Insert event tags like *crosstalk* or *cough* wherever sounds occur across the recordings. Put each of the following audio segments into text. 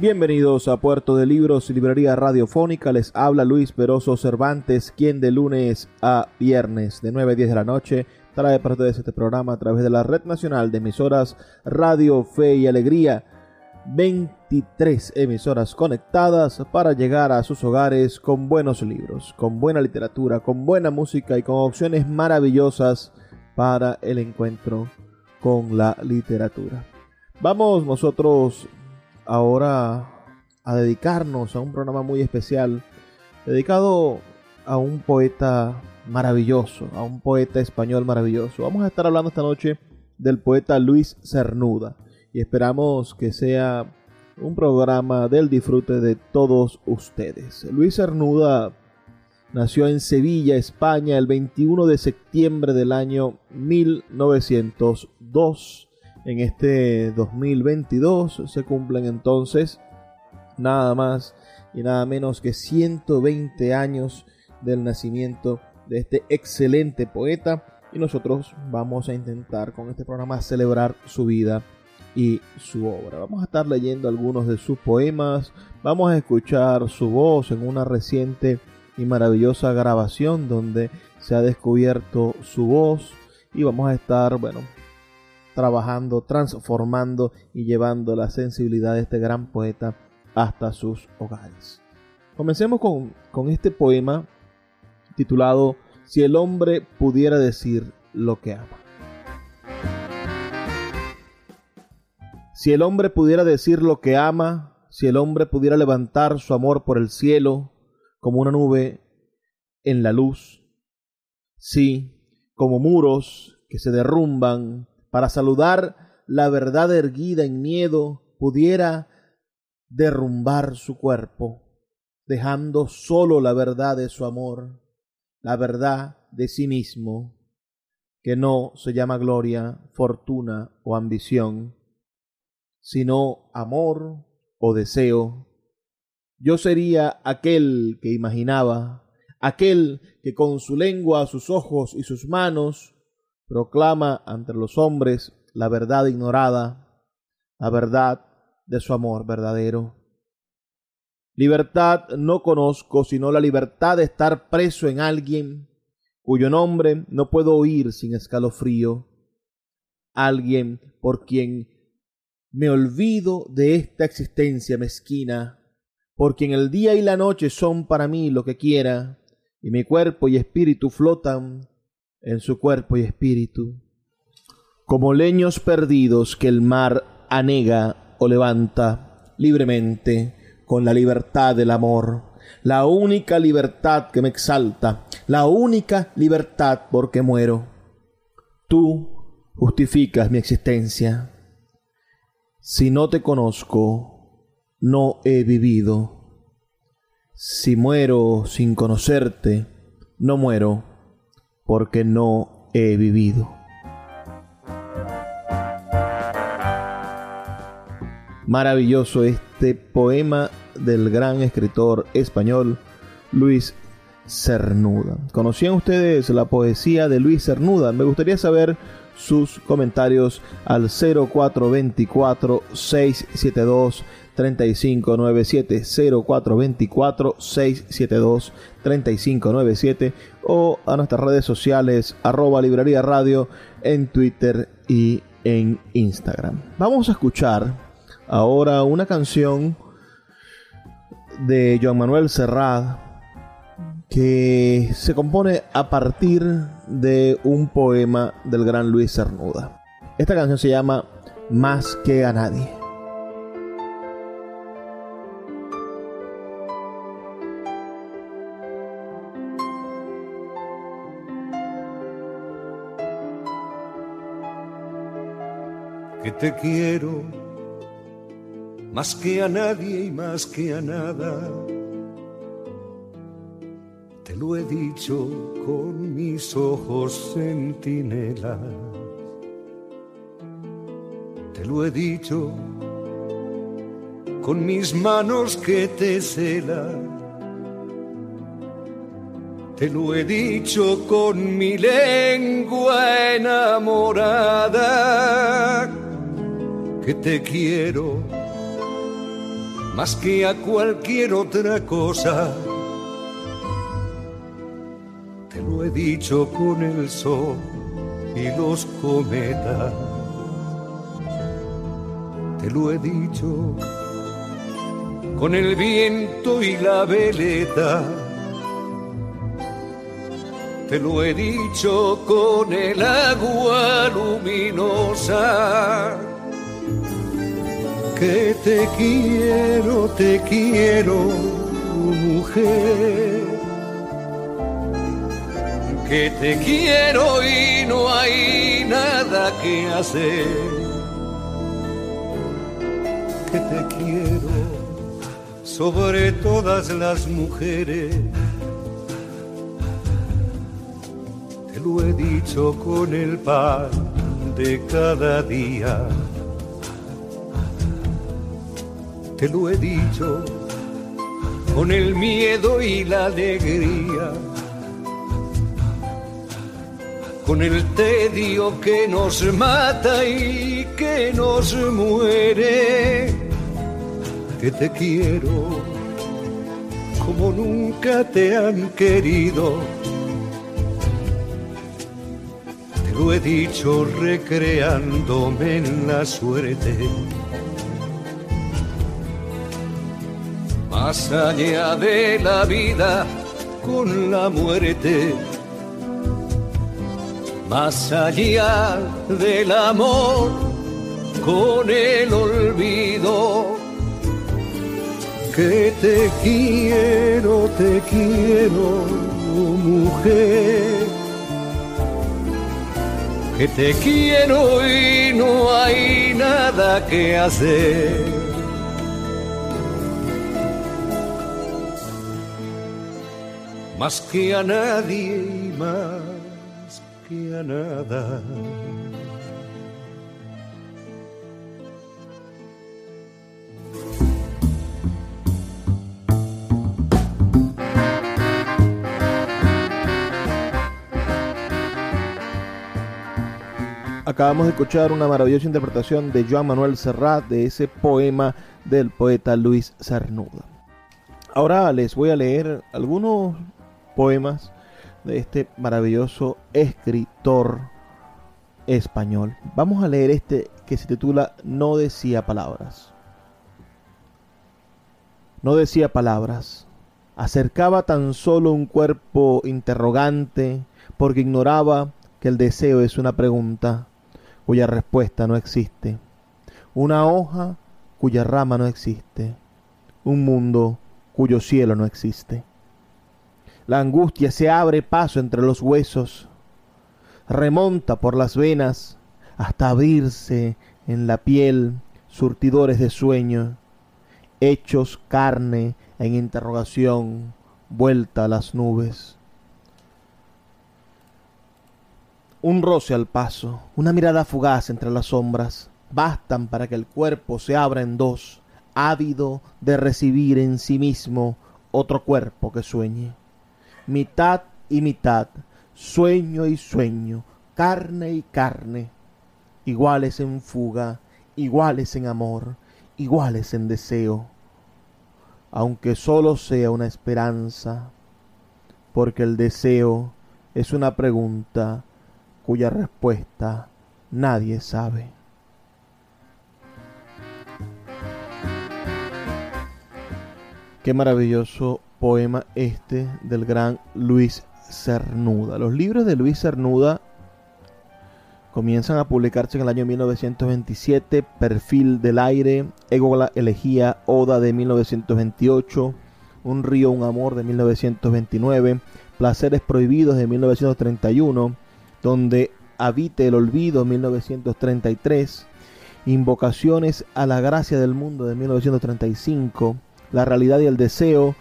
Bienvenidos a Puerto de Libros, Librería Radiofónica. Les habla Luis Peroso Cervantes, quien de lunes a viernes de 9 a 10 de la noche trae para ustedes este programa a través de la Red Nacional de Emisoras Radio Fe y Alegría. 23 emisoras conectadas para llegar a sus hogares con buenos libros, con buena literatura, con buena música y con opciones maravillosas para el encuentro con la literatura. Vamos nosotros ahora a dedicarnos a un programa muy especial dedicado a un poeta maravilloso, a un poeta español maravilloso. Vamos a estar hablando esta noche del poeta Luis Cernuda y esperamos que sea un programa del disfrute de todos ustedes. Luis Cernuda nació en Sevilla, España, el 21 de septiembre del año 1902 en este 2022 se cumplen entonces nada más y nada menos que 120 años del nacimiento de este excelente poeta y nosotros vamos a intentar con este programa celebrar su vida y su obra. Vamos a estar leyendo algunos de sus poemas, vamos a escuchar su voz en una reciente y maravillosa grabación donde se ha descubierto su voz y vamos a estar, bueno, trabajando, transformando y llevando la sensibilidad de este gran poeta hasta sus hogares. Comencemos con, con este poema titulado Si el hombre pudiera decir lo que ama. Si el hombre pudiera decir lo que ama, si el hombre pudiera levantar su amor por el cielo como una nube en la luz, si, como muros que se derrumban para saludar la verdad erguida en miedo, pudiera derrumbar su cuerpo, dejando solo la verdad de su amor, la verdad de sí mismo, que no se llama gloria, fortuna o ambición, sino amor o deseo. Yo sería aquel que imaginaba, aquel que con su lengua, sus ojos y sus manos proclama ante los hombres la verdad ignorada, la verdad de su amor verdadero. Libertad no conozco sino la libertad de estar preso en alguien cuyo nombre no puedo oír sin escalofrío, alguien por quien me olvido de esta existencia mezquina, por quien el día y la noche son para mí lo que quiera, y mi cuerpo y espíritu flotan en su cuerpo y espíritu, como leños perdidos que el mar anega o levanta libremente con la libertad del amor, la única libertad que me exalta, la única libertad porque muero. Tú justificas mi existencia. Si no te conozco, no he vivido. Si muero sin conocerte, no muero porque no he vivido. Maravilloso este poema del gran escritor español Luis Cernuda. ¿Conocían ustedes la poesía de Luis Cernuda? Me gustaría saber sus comentarios al 0424 672 3597 0424 672 3597 o a nuestras redes sociales arroba librería radio en Twitter y en Instagram. Vamos a escuchar ahora una canción de Joan Manuel Serrat que se compone a partir de un poema del gran Luis Cernuda. Esta canción se llama Más que a nadie. Que te quiero más que a nadie y más que a nada te lo he dicho con mis ojos centinelas. Te lo he dicho con mis manos que te celan. Te lo he dicho con mi lengua enamorada que te quiero más que a cualquier otra cosa he dicho con el sol y los cometas. Te lo he dicho con el viento y la veleta. Te lo he dicho con el agua luminosa. Que te quiero, te quiero, mujer que te quiero y no hay nada que hacer. Que te quiero sobre todas las mujeres. Te lo he dicho con el pan de cada día. Te lo he dicho con el miedo y la alegría con el tedio que nos mata y que nos muere, que te quiero como nunca te han querido. Te lo he dicho recreándome en la suerte. Más allá de la vida con la muerte más allá del amor con el olvido. Que te quiero, te quiero, mujer. Que te quiero y no hay nada que hacer. Más que a nadie más Acabamos de escuchar una maravillosa interpretación de Joan Manuel Serrat de ese poema del poeta Luis Cernuda. Ahora les voy a leer algunos poemas de este maravilloso escritor español. Vamos a leer este que se titula No decía palabras. No decía palabras. Acercaba tan solo un cuerpo interrogante porque ignoraba que el deseo es una pregunta cuya respuesta no existe. Una hoja cuya rama no existe. Un mundo cuyo cielo no existe. La angustia se abre paso entre los huesos, remonta por las venas hasta abrirse en la piel surtidores de sueño, hechos carne en interrogación, vuelta a las nubes. Un roce al paso, una mirada fugaz entre las sombras, bastan para que el cuerpo se abra en dos, ávido de recibir en sí mismo otro cuerpo que sueñe mitad y mitad, sueño y sueño, carne y carne, iguales en fuga, iguales en amor, iguales en deseo, aunque solo sea una esperanza, porque el deseo es una pregunta cuya respuesta nadie sabe. Qué maravilloso poema este del gran Luis Cernuda. Los libros de Luis Cernuda comienzan a publicarse en el año 1927, Perfil del Aire, Égola Elegía, Oda de 1928, Un río, un amor de 1929, Placeres Prohibidos de 1931, Donde habite el olvido 1933, Invocaciones a la gracia del mundo de 1935, La realidad y el deseo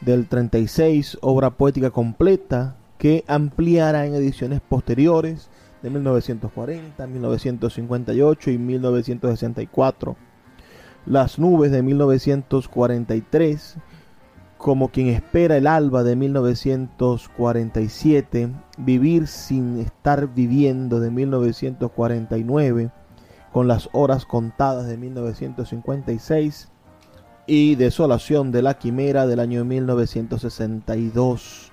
del 36, obra poética completa que ampliará en ediciones posteriores de 1940, 1958 y 1964. Las nubes de 1943, como quien espera el alba de 1947, Vivir sin estar viviendo de 1949, con las horas contadas de 1956 y Desolación de la Quimera del año 1962.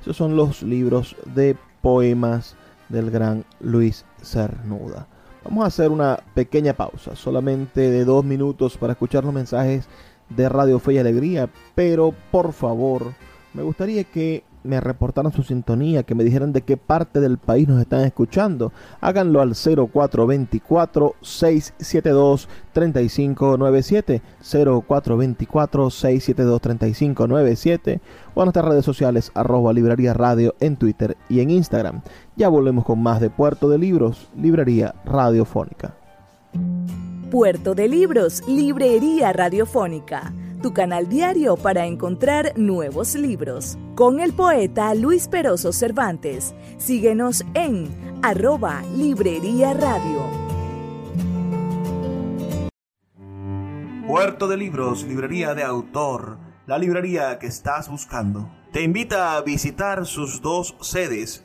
Esos son los libros de poemas del gran Luis Cernuda. Vamos a hacer una pequeña pausa, solamente de dos minutos para escuchar los mensajes de Radio Fe y Alegría, pero por favor, me gustaría que me reportaran su sintonía, que me dijeran de qué parte del país nos están escuchando. Háganlo al 0424-672-3597, 0424-672-3597 o a nuestras redes sociales arroba librería radio en Twitter y en Instagram. Ya volvemos con más de Puerto de Libros, Librería Radiofónica. Puerto de Libros, Librería Radiofónica tu canal diario para encontrar nuevos libros. Con el poeta Luis Peroso Cervantes. Síguenos en arroba Librería Radio. Puerto de Libros, Librería de Autor, la librería que estás buscando. Te invita a visitar sus dos sedes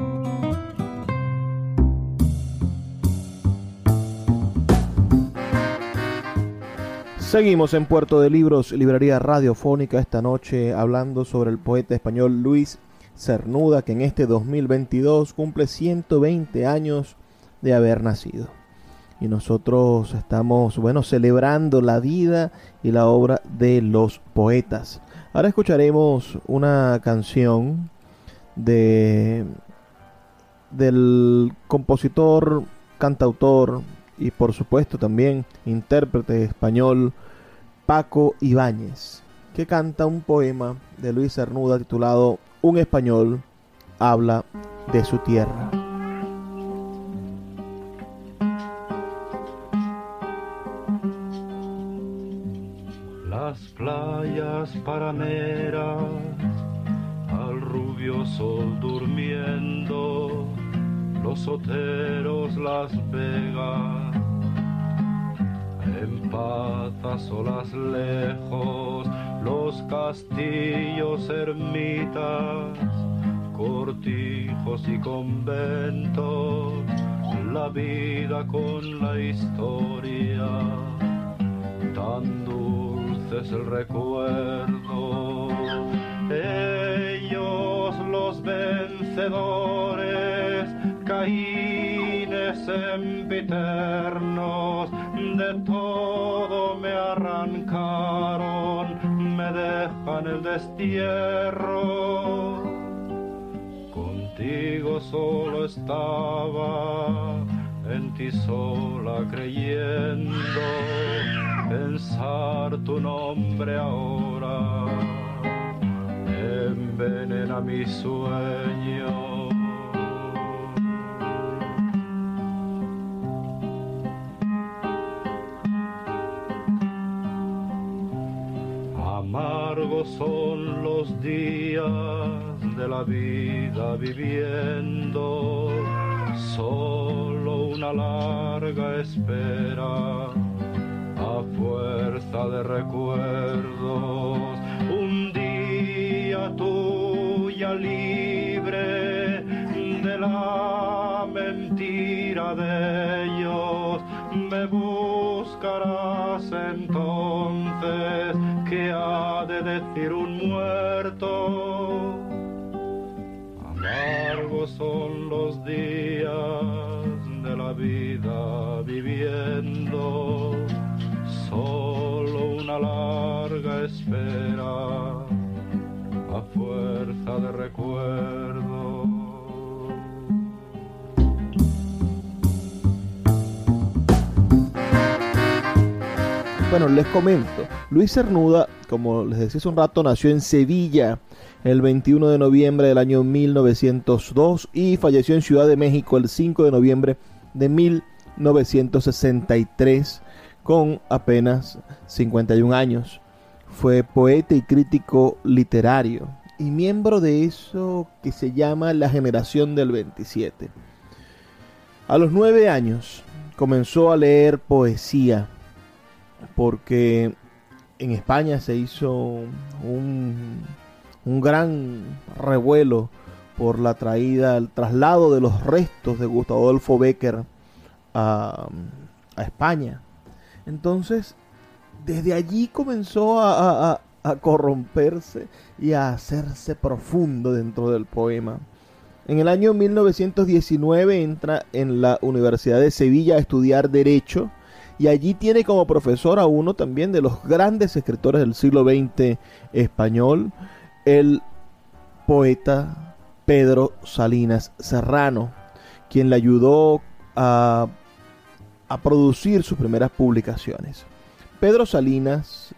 Seguimos en Puerto de Libros, librería radiofónica esta noche hablando sobre el poeta español Luis Cernuda, que en este 2022 cumple 120 años de haber nacido. Y nosotros estamos, bueno, celebrando la vida y la obra de los poetas. Ahora escucharemos una canción de del compositor, cantautor, y por supuesto también intérprete español Paco Ibáñez, que canta un poema de Luis Cernuda titulado Un español habla de su tierra. Las playas paraneras, al rubio sol durmiendo, los oteros, las vegas en paz a solas lejos, los castillos ermitas, cortijos y conventos, la vida con la historia, tan dulce es el recuerdo. Ellos los vencedores, caínes sempiternos, de todo me arrancaron, me dejan el destierro. Contigo solo estaba, en ti sola creyendo, pensar tu nombre ahora envenena mi sueño Son los días de la vida viviendo, solo una larga espera a fuerza de recuerdos. Un día tuya libre de la mentira de ellos, me buscarás entonces ¿Qué ha de decir un muerto? Amargos son los días de la vida viviendo, solo una larga espera a fuerza de recuerdo. Bueno, les comento. Luis Cernuda, como les decía hace un rato, nació en Sevilla el 21 de noviembre del año 1902 y falleció en Ciudad de México el 5 de noviembre de 1963 con apenas 51 años. Fue poeta y crítico literario y miembro de eso que se llama la generación del 27. A los nueve años comenzó a leer poesía porque en España se hizo un, un gran revuelo por la traída, el traslado de los restos de Gustavo Adolfo Becker a, a España. Entonces, desde allí comenzó a, a, a, corromperse y a hacerse profundo dentro del poema. En el año 1919 entra en la Universidad de Sevilla a estudiar Derecho y allí tiene como profesor a uno también de los grandes escritores del siglo XX español, el poeta Pedro Salinas Serrano, quien le ayudó a, a producir sus primeras publicaciones. Pedro Salinas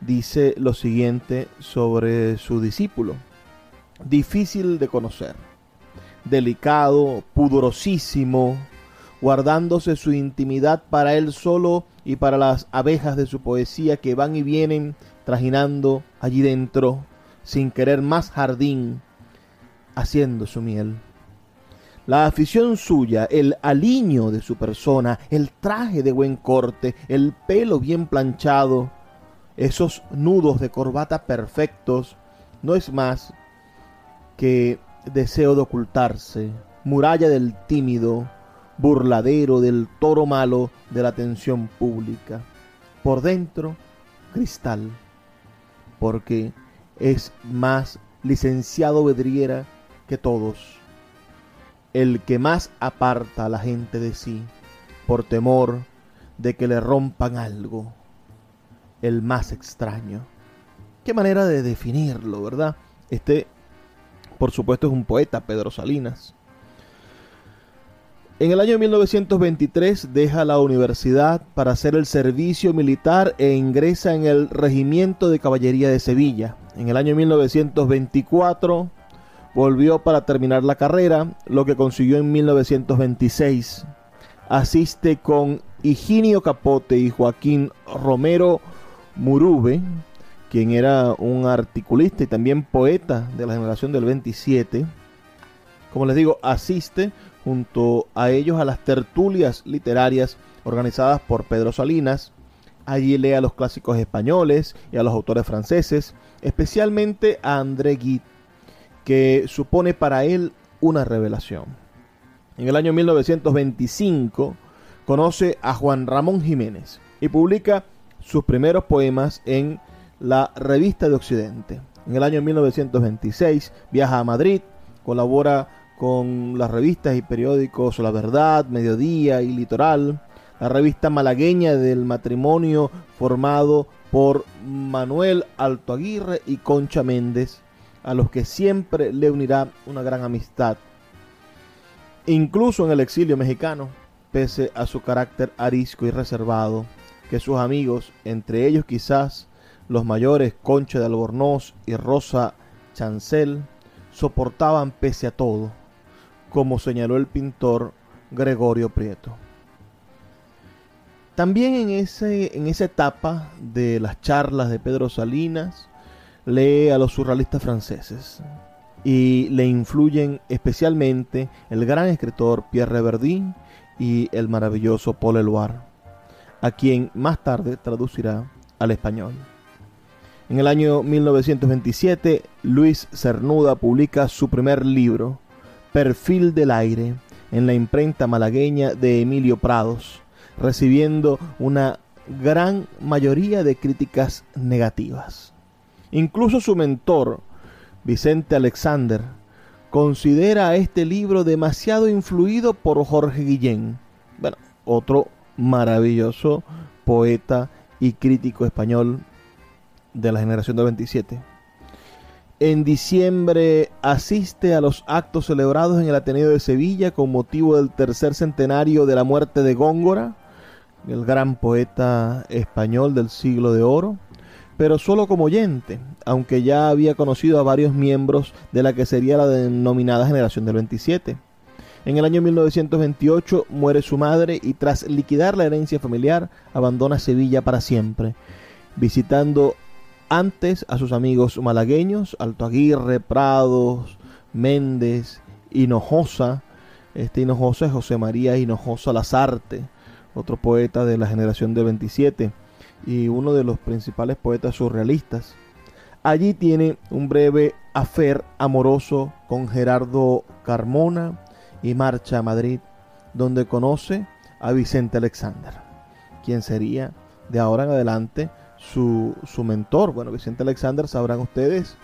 dice lo siguiente sobre su discípulo. Difícil de conocer, delicado, pudorosísimo, guardándose su intimidad para él solo y para las abejas de su poesía que van y vienen trajinando allí dentro, sin querer más jardín, haciendo su miel. La afición suya, el aliño de su persona, el traje de buen corte, el pelo bien planchado, esos nudos de corbata perfectos, no es más que deseo de ocultarse, muralla del tímido, burladero del toro malo de la atención pública. Por dentro, cristal, porque es más licenciado vedriera que todos, el que más aparta a la gente de sí, por temor de que le rompan algo, el más extraño. Qué manera de definirlo, ¿verdad? Este, por supuesto, es un poeta, Pedro Salinas en el año 1923 deja la universidad para hacer el servicio militar e ingresa en el Regimiento de Caballería de Sevilla. En el año 1924 volvió para terminar la carrera, lo que consiguió en 1926. Asiste con Higinio Capote y Joaquín Romero Murube, quien era un articulista y también poeta de la generación del 27. Como les digo, asiste junto a ellos a las tertulias literarias organizadas por Pedro Salinas. Allí lee a los clásicos españoles y a los autores franceses, especialmente a André Gide, que supone para él una revelación. En el año 1925 conoce a Juan Ramón Jiménez y publica sus primeros poemas en la Revista de Occidente. En el año 1926 viaja a Madrid, colabora con las revistas y periódicos La Verdad, Mediodía y Litoral, la revista malagueña del matrimonio formado por Manuel Alto Aguirre y Concha Méndez, a los que siempre le unirá una gran amistad. Incluso en el exilio mexicano, pese a su carácter arisco y reservado, que sus amigos, entre ellos quizás los mayores Concha de Albornoz y Rosa Chancel, soportaban pese a todo como señaló el pintor Gregorio Prieto. También en, ese, en esa etapa de las charlas de Pedro Salinas, lee a los surrealistas franceses y le influyen especialmente el gran escritor Pierre Reverdin y el maravilloso Paul Eluard, a quien más tarde traducirá al español. En el año 1927, Luis Cernuda publica su primer libro, Perfil del Aire, en la imprenta malagueña de Emilio Prados, recibiendo una gran mayoría de críticas negativas. Incluso su mentor, Vicente Alexander, considera este libro demasiado influido por Jorge Guillén, bueno, otro maravilloso poeta y crítico español de la generación del 27. En diciembre asiste a los actos celebrados en el Ateneo de Sevilla con motivo del tercer centenario de la muerte de Góngora, el gran poeta español del siglo de oro, pero solo como oyente, aunque ya había conocido a varios miembros de la que sería la denominada generación del 27. En el año 1928 muere su madre y tras liquidar la herencia familiar abandona Sevilla para siempre, visitando antes a sus amigos malagueños, Alto Aguirre, Prados, Méndez, Hinojosa. Este Hinojosa es José María Hinojosa Lazarte, otro poeta de la generación del 27 y uno de los principales poetas surrealistas. Allí tiene un breve afer amoroso con Gerardo Carmona y marcha a Madrid, donde conoce a Vicente Alexander, quien sería de ahora en adelante su, su mentor. Bueno, Vicente Alexander sabrán ustedes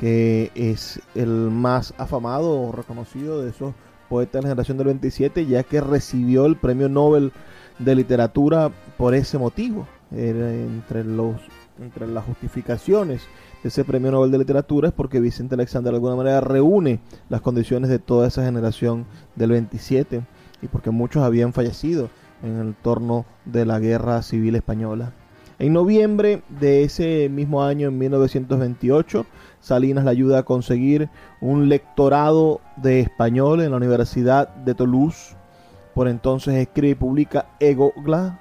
que es el más afamado o reconocido de esos poetas de la generación del 27, ya que recibió el premio Nobel de literatura por ese motivo. Era entre, los, entre las justificaciones de ese premio Nobel de literatura es porque Vicente Alexander de alguna manera reúne las condiciones de toda esa generación del 27 y porque muchos habían fallecido en el torno de la guerra civil española. En noviembre de ese mismo año, en 1928, Salinas le ayuda a conseguir un lectorado de español en la Universidad de Toulouse por entonces escribe y publica Egogla,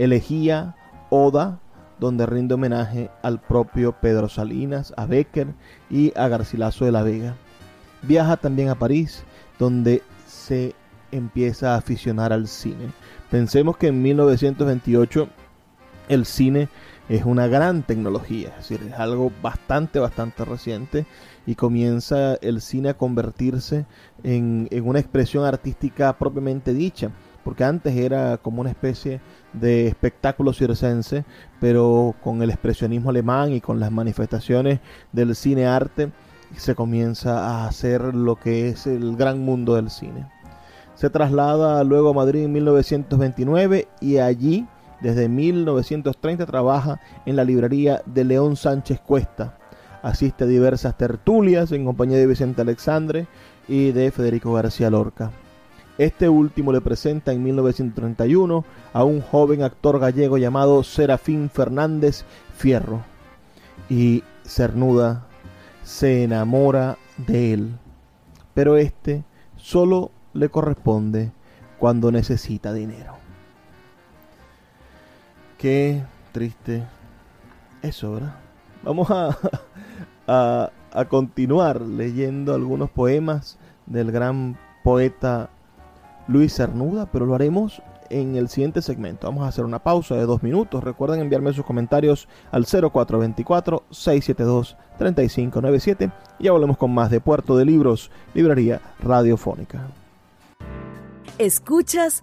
Elegía, Oda, donde rinde homenaje al propio Pedro Salinas, a Becker y a Garcilaso de la Vega. Viaja también a París, donde se empieza a aficionar al cine. Pensemos que en 1928 el cine es una gran tecnología, es decir, es algo bastante, bastante reciente y comienza el cine a convertirse en, una expresión artística propiamente dicha, porque antes era como una especie de espectáculo circense, pero con el expresionismo alemán y con las manifestaciones del cine arte se comienza a hacer lo que es el gran mundo del cine. Se traslada luego a Madrid en 1929 y allí desde 1930 trabaja en la librería de León Sánchez Cuesta. Asiste a diversas tertulias en compañía de Vicente Alexandre y de Federico García Lorca. Este último le presenta en 1931 a un joven actor gallego llamado Serafín Fernández Fierro y Cernuda se enamora de él. Pero este solo le corresponde cuando necesita dinero. Qué triste eso, ¿verdad? Vamos *laughs* a, a, continuar leyendo algunos poemas del gran poeta Luis Cernuda, pero lo haremos en el siguiente segmento. Vamos a hacer una pausa de dos minutos. Recuerden enviarme sus comentarios al 0424-672-3597 y ya volvemos con más de Puerto de Libros, Librería Radiofónica. Escuchas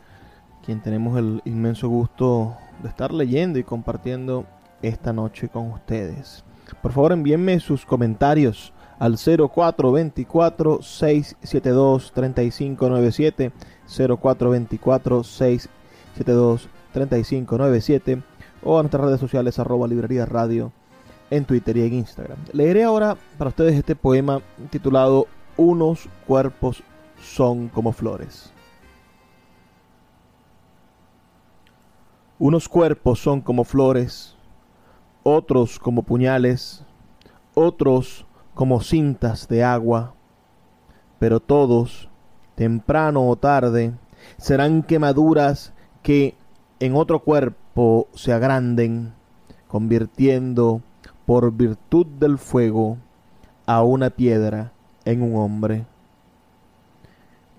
quien tenemos el inmenso gusto de estar leyendo y compartiendo esta noche con ustedes. Por favor, envíenme sus comentarios al 0424 672 3597 0424 672 3597 o a nuestras redes sociales arroba librería radio en Twitter y en Instagram. Leeré ahora para ustedes este poema titulado Unos cuerpos son como flores. Unos cuerpos son como flores, otros como puñales, otros como cintas de agua, pero todos, temprano o tarde, serán quemaduras que en otro cuerpo se agranden, convirtiendo por virtud del fuego a una piedra en un hombre.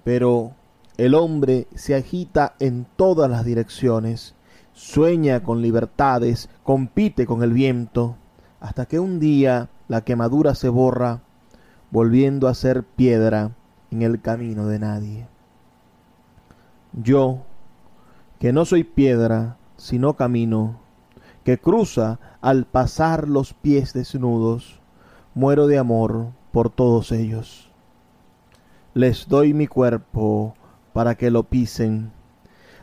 Pero el hombre se agita en todas las direcciones, sueña con libertades, compite con el viento, hasta que un día la quemadura se borra, volviendo a ser piedra en el camino de nadie. Yo, que no soy piedra, sino camino, que cruza al pasar los pies desnudos, muero de amor por todos ellos. Les doy mi cuerpo para que lo pisen,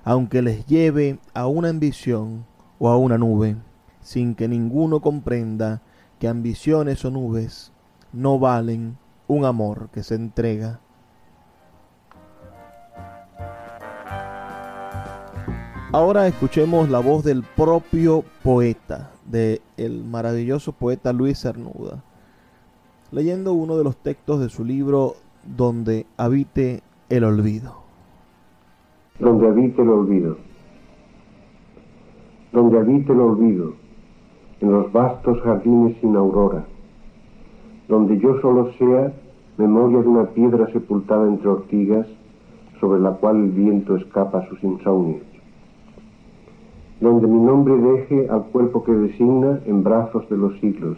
aunque les lleve a una ambición o a una nube, sin que ninguno comprenda que ambiciones o nubes no valen un amor que se entrega. Ahora escuchemos la voz del propio poeta, del el maravilloso poeta Luis Cernuda, leyendo uno de los textos de su libro Donde habite el olvido. Donde habite el olvido. Donde habite el olvido, en los vastos jardines sin aurora. Donde yo solo sea memoria de una piedra sepultada entre ortigas, sobre la cual el viento escapa sus insomnios donde mi nombre deje al cuerpo que designa en brazos de los siglos,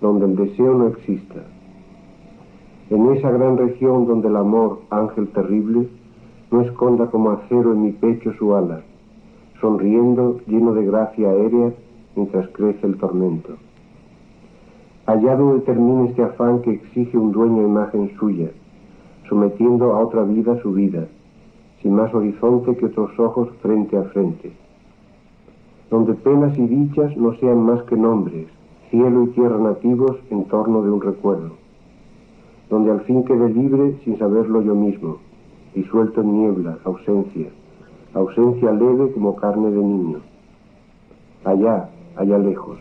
donde el deseo no exista. En esa gran región donde el amor, ángel terrible, no esconda como acero en mi pecho su ala, sonriendo lleno de gracia aérea mientras crece el tormento. Allá donde termine este afán que exige un dueño imagen suya, sometiendo a otra vida su vida, sin más horizonte que otros ojos frente a frente donde penas y dichas no sean más que nombres, cielo y tierra nativos en torno de un recuerdo, donde al fin quede libre sin saberlo yo mismo, disuelto en niebla, ausencia, ausencia leve como carne de niño, allá, allá lejos,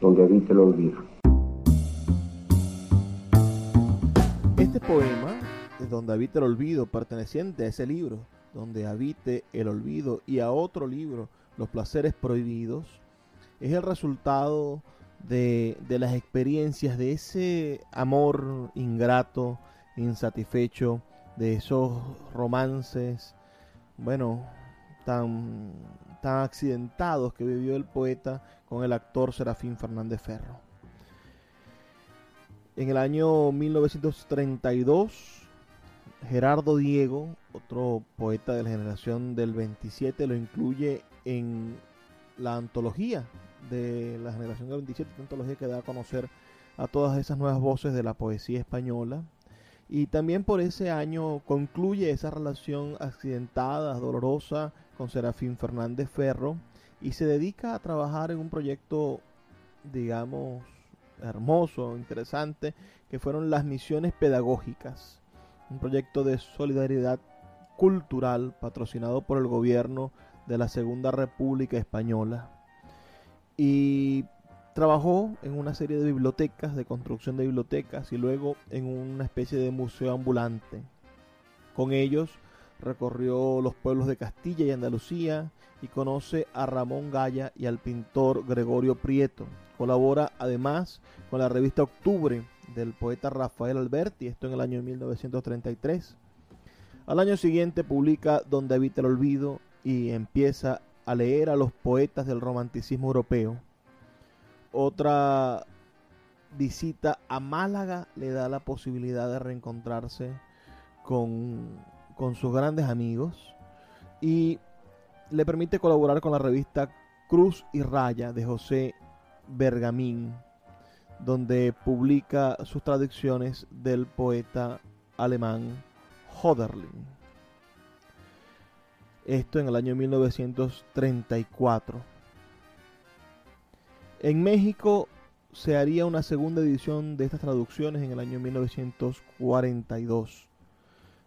donde habite el olvido. Este poema, donde habite el olvido, perteneciente a ese libro, donde habite el olvido, y a otro libro, los placeres prohibidos, es el resultado de, las experiencias de ese amor ingrato, insatisfecho, de esos romances, bueno, tan, tan accidentados que vivió el poeta con el actor Serafín Fernández Ferro. En el año 1932, Gerardo Diego, otro poeta de la generación del 27, lo incluye en la antología de la generación del 27, antología que da a conocer a todas esas nuevas voces de la poesía española. Y también por ese año concluye esa relación accidentada, dolorosa con Serafín Fernández Ferro y se dedica a trabajar en un proyecto, digamos, hermoso, interesante, que fueron las misiones pedagógicas, un proyecto de solidaridad cultural patrocinado por el gobierno de la Segunda República Española. y trabajó en una serie de bibliotecas, de construcción de bibliotecas y luego en una especie de museo ambulante. Con ellos recorrió los pueblos de Castilla y Andalucía y conoce a Ramón Gaya y al pintor Gregorio Prieto. Colabora además con la revista Octubre del poeta Rafael Alberti, esto en el año 1933. Al año siguiente publica Donde habita el olvido y empieza a leer a los poetas del romanticismo europeo. Otra visita a Málaga le da la posibilidad de reencontrarse con, con sus grandes amigos y le permite colaborar con la revista Cruz y Raya de José Bergamín, donde publica sus traducciones del poeta alemán Hoderlin. Esto en el año 1934. En México se haría una segunda edición de estas traducciones en el año 1942.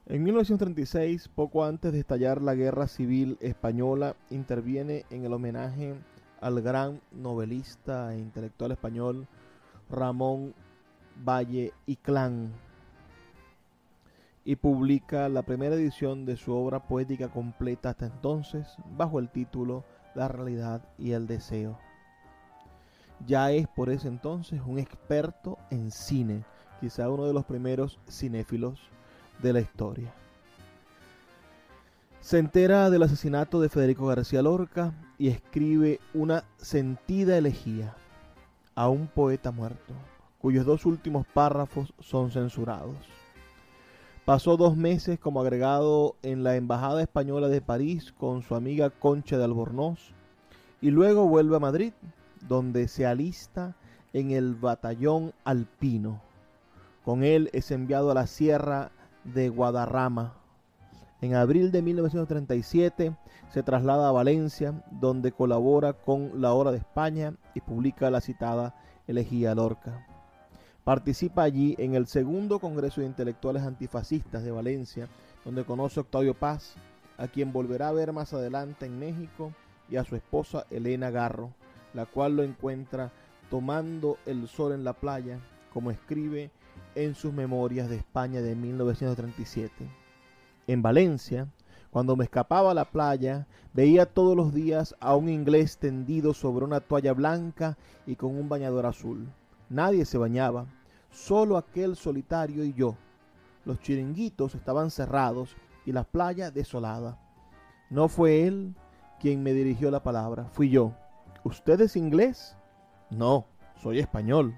En 1936, poco antes de estallar la Guerra Civil Española, interviene en el homenaje al gran novelista e intelectual español Ramón Valle y Clan y publica la primera edición de su obra poética completa hasta entonces bajo el título La realidad y el deseo. Ya es por ese entonces un experto en cine, quizá uno de los primeros cinéfilos de la historia. Se entera del asesinato de Federico García Lorca y escribe una sentida elegía a un poeta muerto, cuyos dos últimos párrafos son censurados. Pasó dos meses como agregado en la Embajada Española de París con su amiga Concha de Albornoz y luego vuelve a Madrid, donde se alista en el batallón alpino. Con él es enviado a la sierra de Guadarrama. En abril de 1937 se traslada a Valencia, donde colabora con La Hora de España y publica la citada Elegía Lorca. Participa allí en el segundo Congreso de Intelectuales Antifascistas de Valencia, donde conoce a Octavio Paz, a quien volverá a ver más adelante en México, y a su esposa Elena Garro, la cual lo encuentra tomando el sol en la playa, como escribe en sus memorias de España de 1937. En Valencia, cuando me escapaba a la playa, veía todos los días a un inglés tendido sobre una toalla blanca y con un bañador azul. Nadie se bañaba, solo aquel solitario y yo. Los chiringuitos estaban cerrados y la playa desolada. No fue él quien me dirigió la palabra, fui yo. ¿Usted es inglés? No, soy español.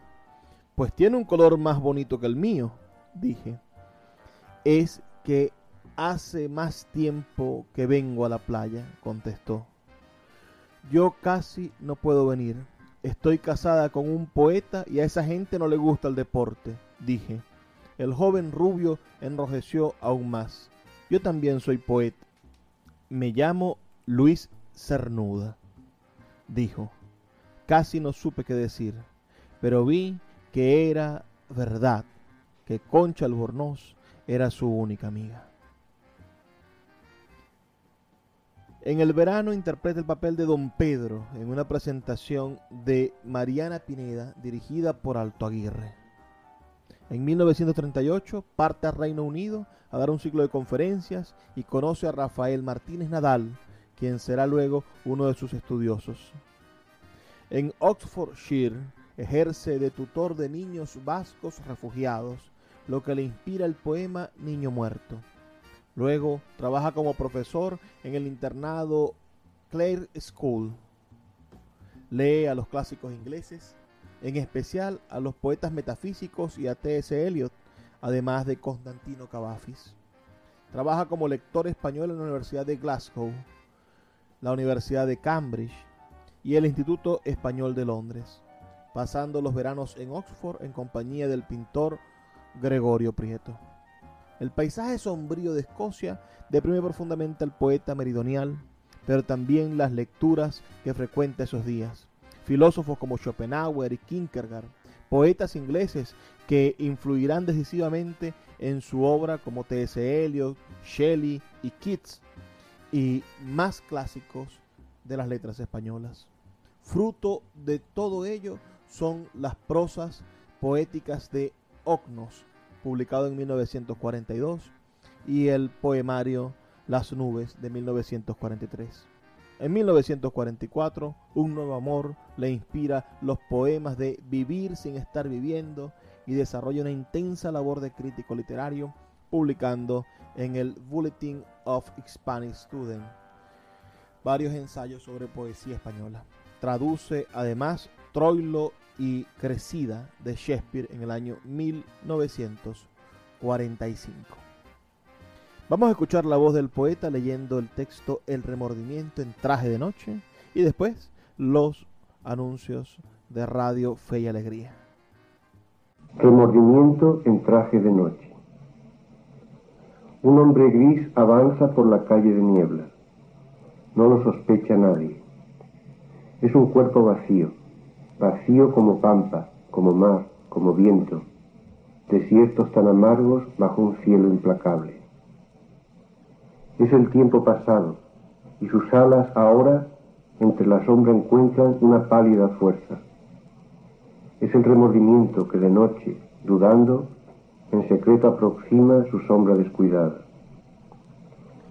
Pues tiene un color más bonito que el mío, dije. Es que hace más tiempo que vengo a la playa, contestó. Yo casi no puedo venir. Estoy casada con un poeta y a esa gente no le gusta el deporte, dije. El joven rubio enrojeció aún más. Yo también soy poeta. Me llamo Luis Cernuda, dijo. Casi no supe qué decir, pero vi que era verdad, que Concha Albornoz era su única amiga. En el verano interpreta el papel de Don Pedro en una presentación de Mariana Pineda dirigida por Alto Aguirre. En 1938 parte a Reino Unido a dar un ciclo de conferencias y conoce a Rafael Martínez Nadal, quien será luego uno de sus estudiosos. En Oxfordshire ejerce de tutor de niños vascos refugiados, lo que le inspira el poema Niño Muerto. Luego trabaja como profesor en el internado Clare School. Lee a los clásicos ingleses, en especial a los poetas metafísicos y a T.S. Eliot, además de Constantino Cavafis. Trabaja como lector español en la Universidad de Glasgow, la Universidad de Cambridge y el Instituto Español de Londres pasando los veranos en Oxford en compañía del pintor Gregorio Prieto. El paisaje sombrío de Escocia deprime profundamente al poeta meridional, pero también las lecturas que frecuenta esos días. Filósofos como Schopenhauer y Kierkegaard, poetas ingleses que influirán decisivamente en su obra como T.S. Eliot, Shelley y Keats, y más clásicos de las letras españolas. Fruto de todo ello son las prosas poéticas de Ocnos, publicado en 1942, y el poemario Las nubes de 1943. En 1944, Un nuevo amor le inspira los poemas de Vivir sin estar viviendo y desarrolla una intensa labor de crítico literario, publicando en el Bulletin of Spanish Student varios ensayos sobre poesía española. Traduce además Troilo y Crecida de Shakespeare en el año 1945. Vamos a escuchar la voz del poeta leyendo el texto El remordimiento en traje de noche y después los anuncios de Radio Fe y Alegría. Remordimiento en traje de noche. Un hombre gris avanza por la calle de niebla. No lo sospecha nadie. Es un cuerpo vacío, vacío como pampa, como mar, como viento, desiertos tan amargos bajo un cielo implacable. Es el tiempo pasado, y sus alas ahora entre la sombra encuentran una pálida fuerza. Es el remordimiento que de noche, dudando, en secreto aproxima su sombra descuidada.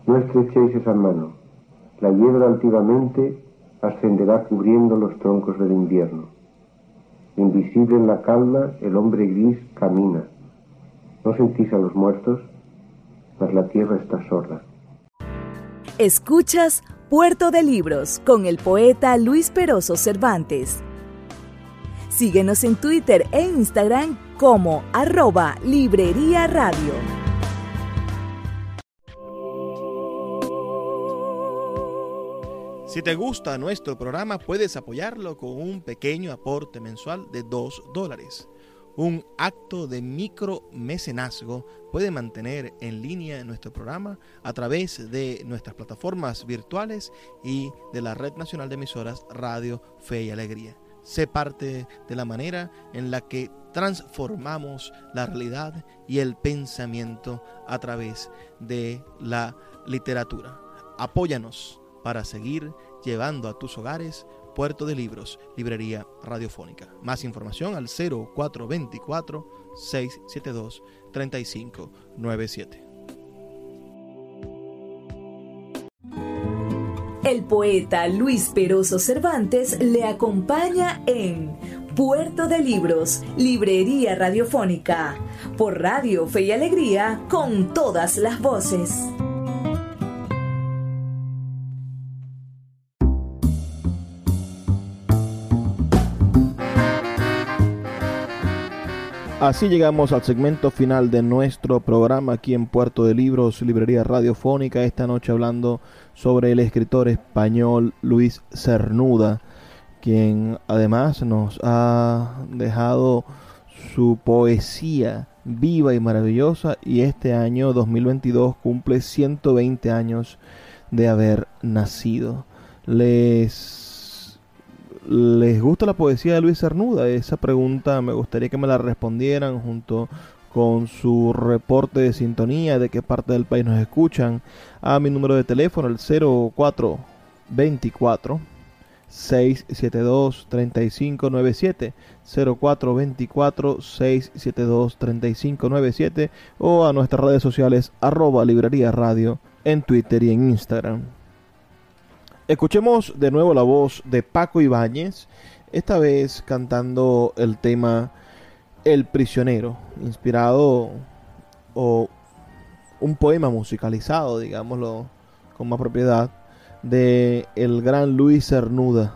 No estrechéis esa mano. La hiedra altivamente ascenderá cubriendo los troncos del invierno. Invisible en la calma, el hombre gris camina. ¿No sentís a los muertos? Mas la tierra está sorda. Escuchas Puerto de Libros con el poeta Luis Peroso Cervantes. Síguenos en Twitter e Instagram como arroba Librería Radio. Si te gusta nuestro programa, puedes apoyarlo con un pequeño aporte mensual de 2 dólares. Un acto de micromecenazgo puede mantener en línea nuestro programa a través de nuestras plataformas virtuales y de la Red Nacional de Emisoras Radio Fe y Alegría. Sé parte de la manera en la que transformamos la realidad y el pensamiento a través de la literatura. Apóyanos para seguir llevando a tus hogares Puerto de Libros, Librería Radiofónica. Más información al 0424-672-3597. El poeta Luis Peroso Cervantes le acompaña en Puerto de Libros, Librería Radiofónica, por Radio Fe y Alegría, con todas las voces. Así llegamos al segmento final de nuestro programa aquí en Puerto de Libros, Librería Radiofónica, esta noche hablando sobre el escritor español Luis Cernuda, quien además nos ha dejado su poesía viva y maravillosa y este año 2022 cumple 120 años de haber nacido. Les ¿Les gusta la poesía de Luis Cernuda? Esa pregunta me gustaría que me la respondieran junto con su reporte de sintonía, de qué parte del país nos escuchan, a mi número de teléfono, el 0424 672 3597 0424 672 3597 o a nuestras redes sociales arroba librería radio en Twitter y en Instagram. Escuchemos de nuevo la voz de Paco Ibáñez, esta vez cantando el tema El prisionero, inspirado o un poema musicalizado, digámoslo con más propiedad, de el gran Luis Cernuda.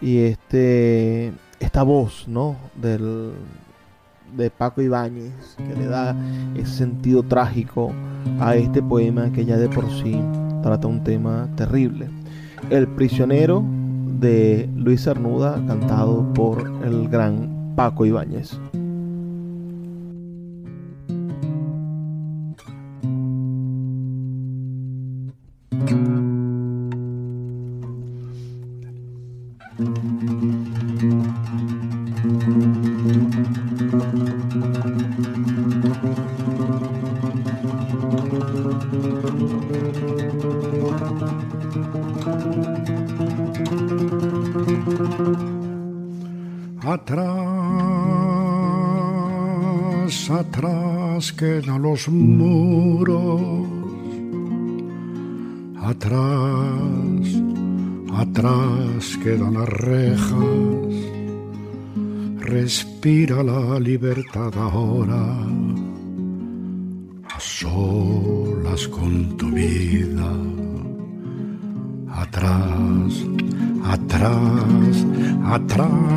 Y este esta voz, ¿no? Del, de Paco Ibáñez, que le da ese sentido trágico a este poema que ya de por sí trata un tema terrible. El prisionero de Luis Cernuda, cantado por el gran Paco Ibáñez. Los muros. Atrás, atrás quedan las rejas. Respira la libertad ahora. A solas con tu vida. Atrás, atrás, atrás,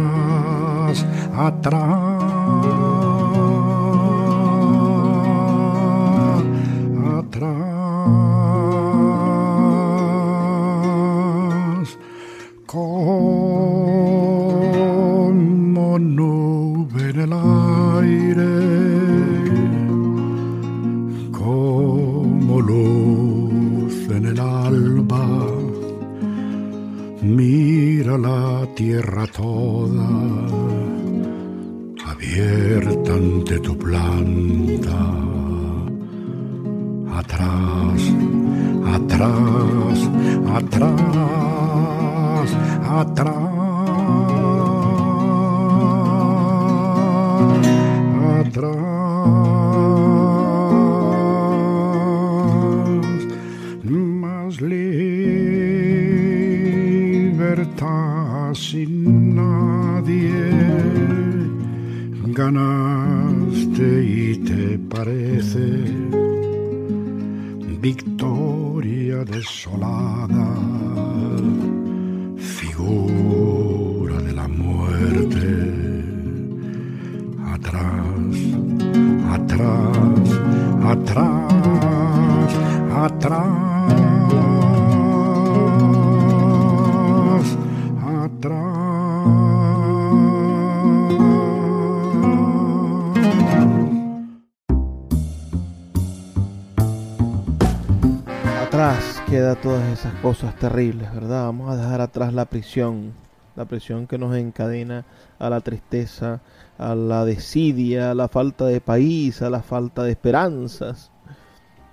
esas cosas terribles, ¿verdad? Vamos a dejar atrás la prisión, la prisión que nos encadena a la tristeza, a la desidia, a la falta de país, a la falta de esperanzas.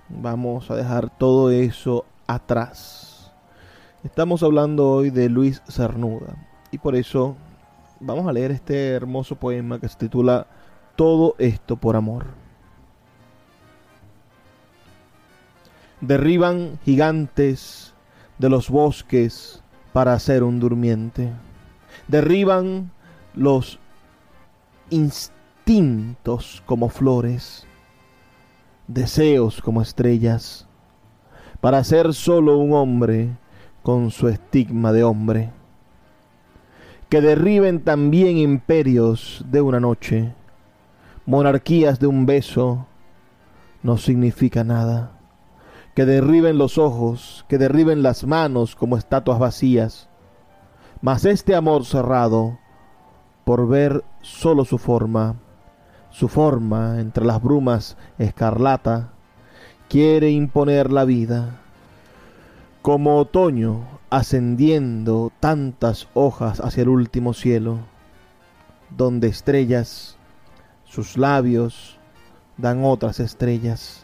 Vamos a dejar todo eso atrás. Estamos hablando hoy de Luis Cernuda y por eso vamos a leer este hermoso poema que se titula Todo esto por amor. derriban gigantes de los bosques para hacer un durmiente. Derriban los instintos como flores, deseos como estrellas, para ser solo un hombre con su estigma de hombre. Que derriben también imperios de una noche, monarquías de un beso, no significa nada que derriben los ojos, que derriben las manos como estatuas vacías. Mas este amor cerrado, por ver solo su forma, su forma entre las brumas escarlata, quiere imponer la vida. Como otoño ascendiendo tantas hojas hacia el último cielo, donde estrellas, sus labios dan otras estrellas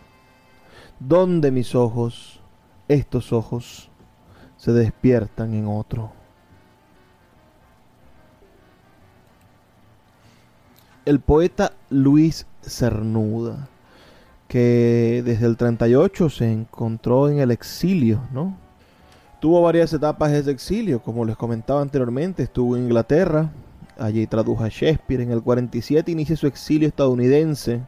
donde mis ojos, estos ojos, se despiertan en otro. El poeta Luis Cernuda, que desde el 38 se encontró en el exilio, ¿no? Tuvo varias etapas de ese exilio, como les comentaba anteriormente, estuvo en Inglaterra, allí tradujo a Shakespeare, en el 47 inicia su exilio estadounidense,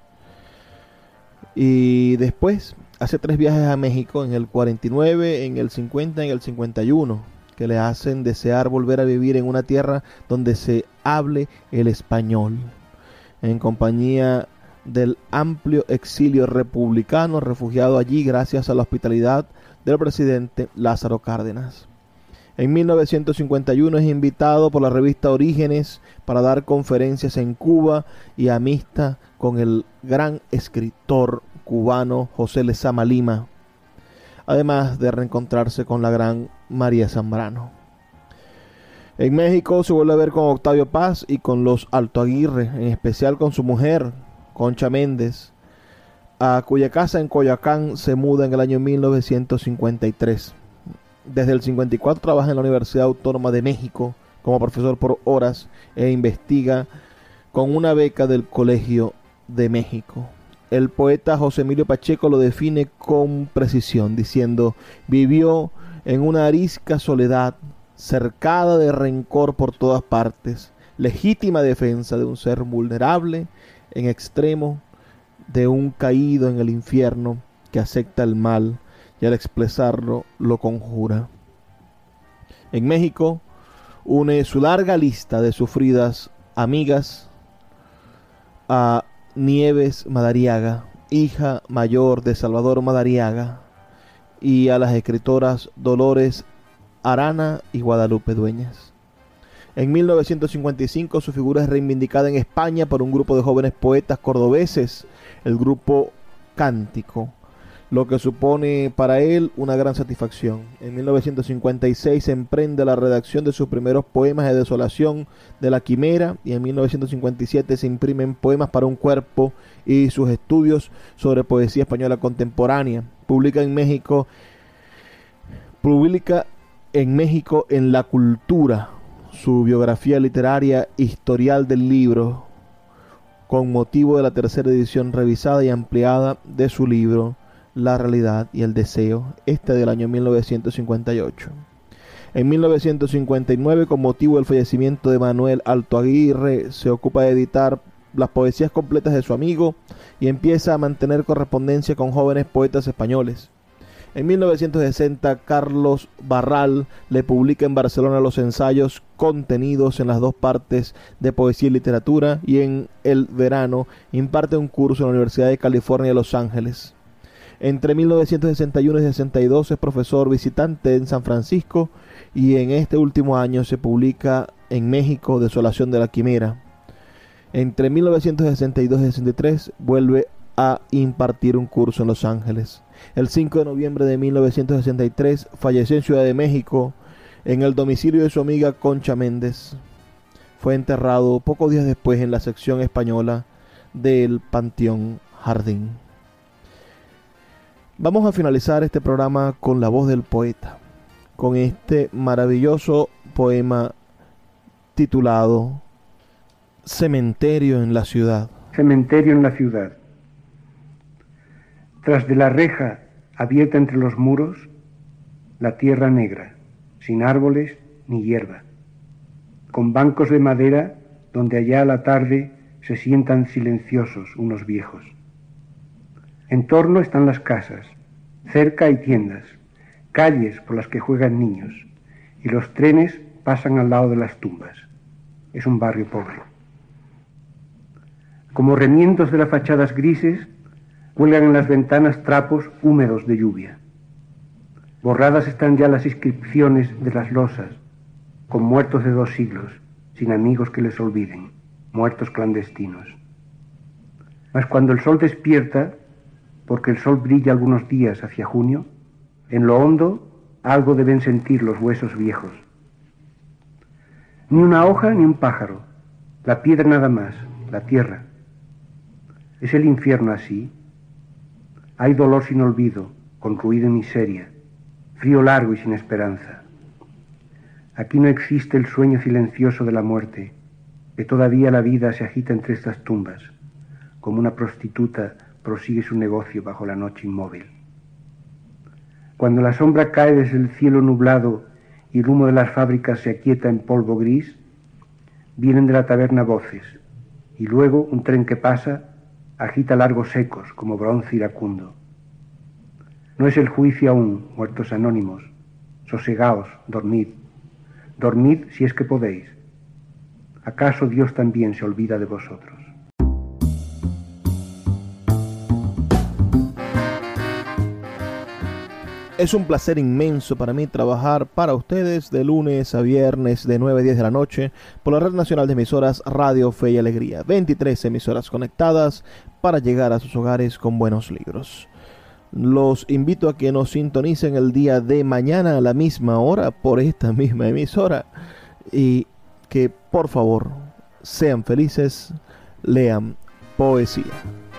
y después hace tres viajes a México, en el 49, en el 50, en el 51, que le hacen desear volver a vivir en una tierra donde se hable el español, en compañía del amplio exilio republicano refugiado allí gracias a la hospitalidad del presidente Lázaro Cárdenas. En 1951 es invitado por la revista Orígenes para dar conferencias en Cuba y amistad con el gran escritor cubano José Lezama Lima, además de reencontrarse con la gran María Zambrano. En México se vuelve a ver con Octavio Paz y con los Alto Aguirre, en especial con su mujer, Concha Méndez, a cuya casa en Coyoacán se muda en el año 1953. Desde el 54 trabaja en la Universidad Autónoma de México como profesor por horas e investiga con una beca del Colegio de México. El poeta José Emilio Pacheco lo define con precisión, diciendo, vivió en una arisca soledad, cercada de rencor por todas partes, legítima defensa de un ser vulnerable en extremo, de un caído en el infierno que acepta el mal y al expresarlo lo conjura. En México une su larga lista de sufridas amigas a Nieves Madariaga, hija mayor de Salvador Madariaga, y a las escritoras Dolores Arana y Guadalupe Dueñas. En 1955 su figura es reivindicada en España por un grupo de jóvenes poetas cordobeses, el grupo Cántico, lo que supone para él una gran satisfacción. En 1956 emprende la redacción de sus primeros poemas de desolación de la quimera y en 1957 se imprimen poemas para un cuerpo y sus estudios sobre poesía española contemporánea. Publica en México publica en México en La Cultura su biografía literaria Historial del Libro con motivo de la tercera edición revisada y ampliada de su libro la realidad y el deseo, este del año 1958. En 1959, con motivo del fallecimiento de Manuel Alto Aguirre, se ocupa de editar las poesías completas de su amigo y empieza a mantener correspondencia con jóvenes poetas españoles. En 1960, Carlos Barral le publica en Barcelona los ensayos contenidos en las dos partes de poesía y literatura y en el verano imparte un curso en la Universidad de California de Los Ángeles. Entre 1961 y 62 es profesor visitante en San Francisco y en este último año se publica en México Desolación de la Quimera. Entre 1962 y 63 vuelve a impartir un curso en Los Ángeles. El 5 de noviembre de 1963 falleció en Ciudad de México en el domicilio de su amiga Concha Méndez. Fue enterrado pocos días después en la sección española del Panteón Jardín. Vamos a finalizar este programa con la voz del poeta, con este maravilloso poema titulado Cementerio en la ciudad. Cementerio en la ciudad. Tras de la reja abierta entre los muros, la tierra negra, sin árboles ni hierba, con bancos de madera donde allá a la tarde se sientan silenciosos unos viejos en torno están las casas, cerca hay tiendas, calles por las que juegan niños, y los trenes pasan al lado de las tumbas. Es un barrio pobre. Como remiendos de las fachadas grises, cuelgan en las ventanas trapos húmedos de lluvia. Borradas están ya las inscripciones de las losas, con muertos de dos siglos, sin amigos que les olviden, muertos clandestinos. Mas cuando el sol despierta, porque el sol brilla algunos días hacia junio, en lo hondo algo deben sentir los huesos viejos. Ni una hoja ni un pájaro, la piedra nada más, la tierra. ¿Es el infierno así? Hay dolor sin olvido, con ruido y miseria, frío largo y sin esperanza. Aquí no existe el sueño silencioso de la muerte, que todavía la vida se agita entre estas tumbas, como una prostituta prosigue su negocio bajo la noche inmóvil. Cuando la sombra cae desde el cielo nublado y el humo de las fábricas se aquieta en polvo gris, vienen de la taberna voces, y luego un tren que pasa agita largos secos como bronce iracundo. No es el juicio aún, muertos anónimos, sosegaos, dormid, dormid si es que podéis. ¿Acaso Dios también se olvida de vosotros? Es un placer inmenso para mí trabajar para ustedes de lunes a viernes de 9 a 10 de la noche por la Red Nacional de Emisoras Radio Fe y Alegría. 23 emisoras conectadas para llegar a sus hogares con buenos libros. Los invito a que nos sintonicen el día de mañana a la misma hora por esta *laughs* misma emisora y que por favor sean felices, lean poesía.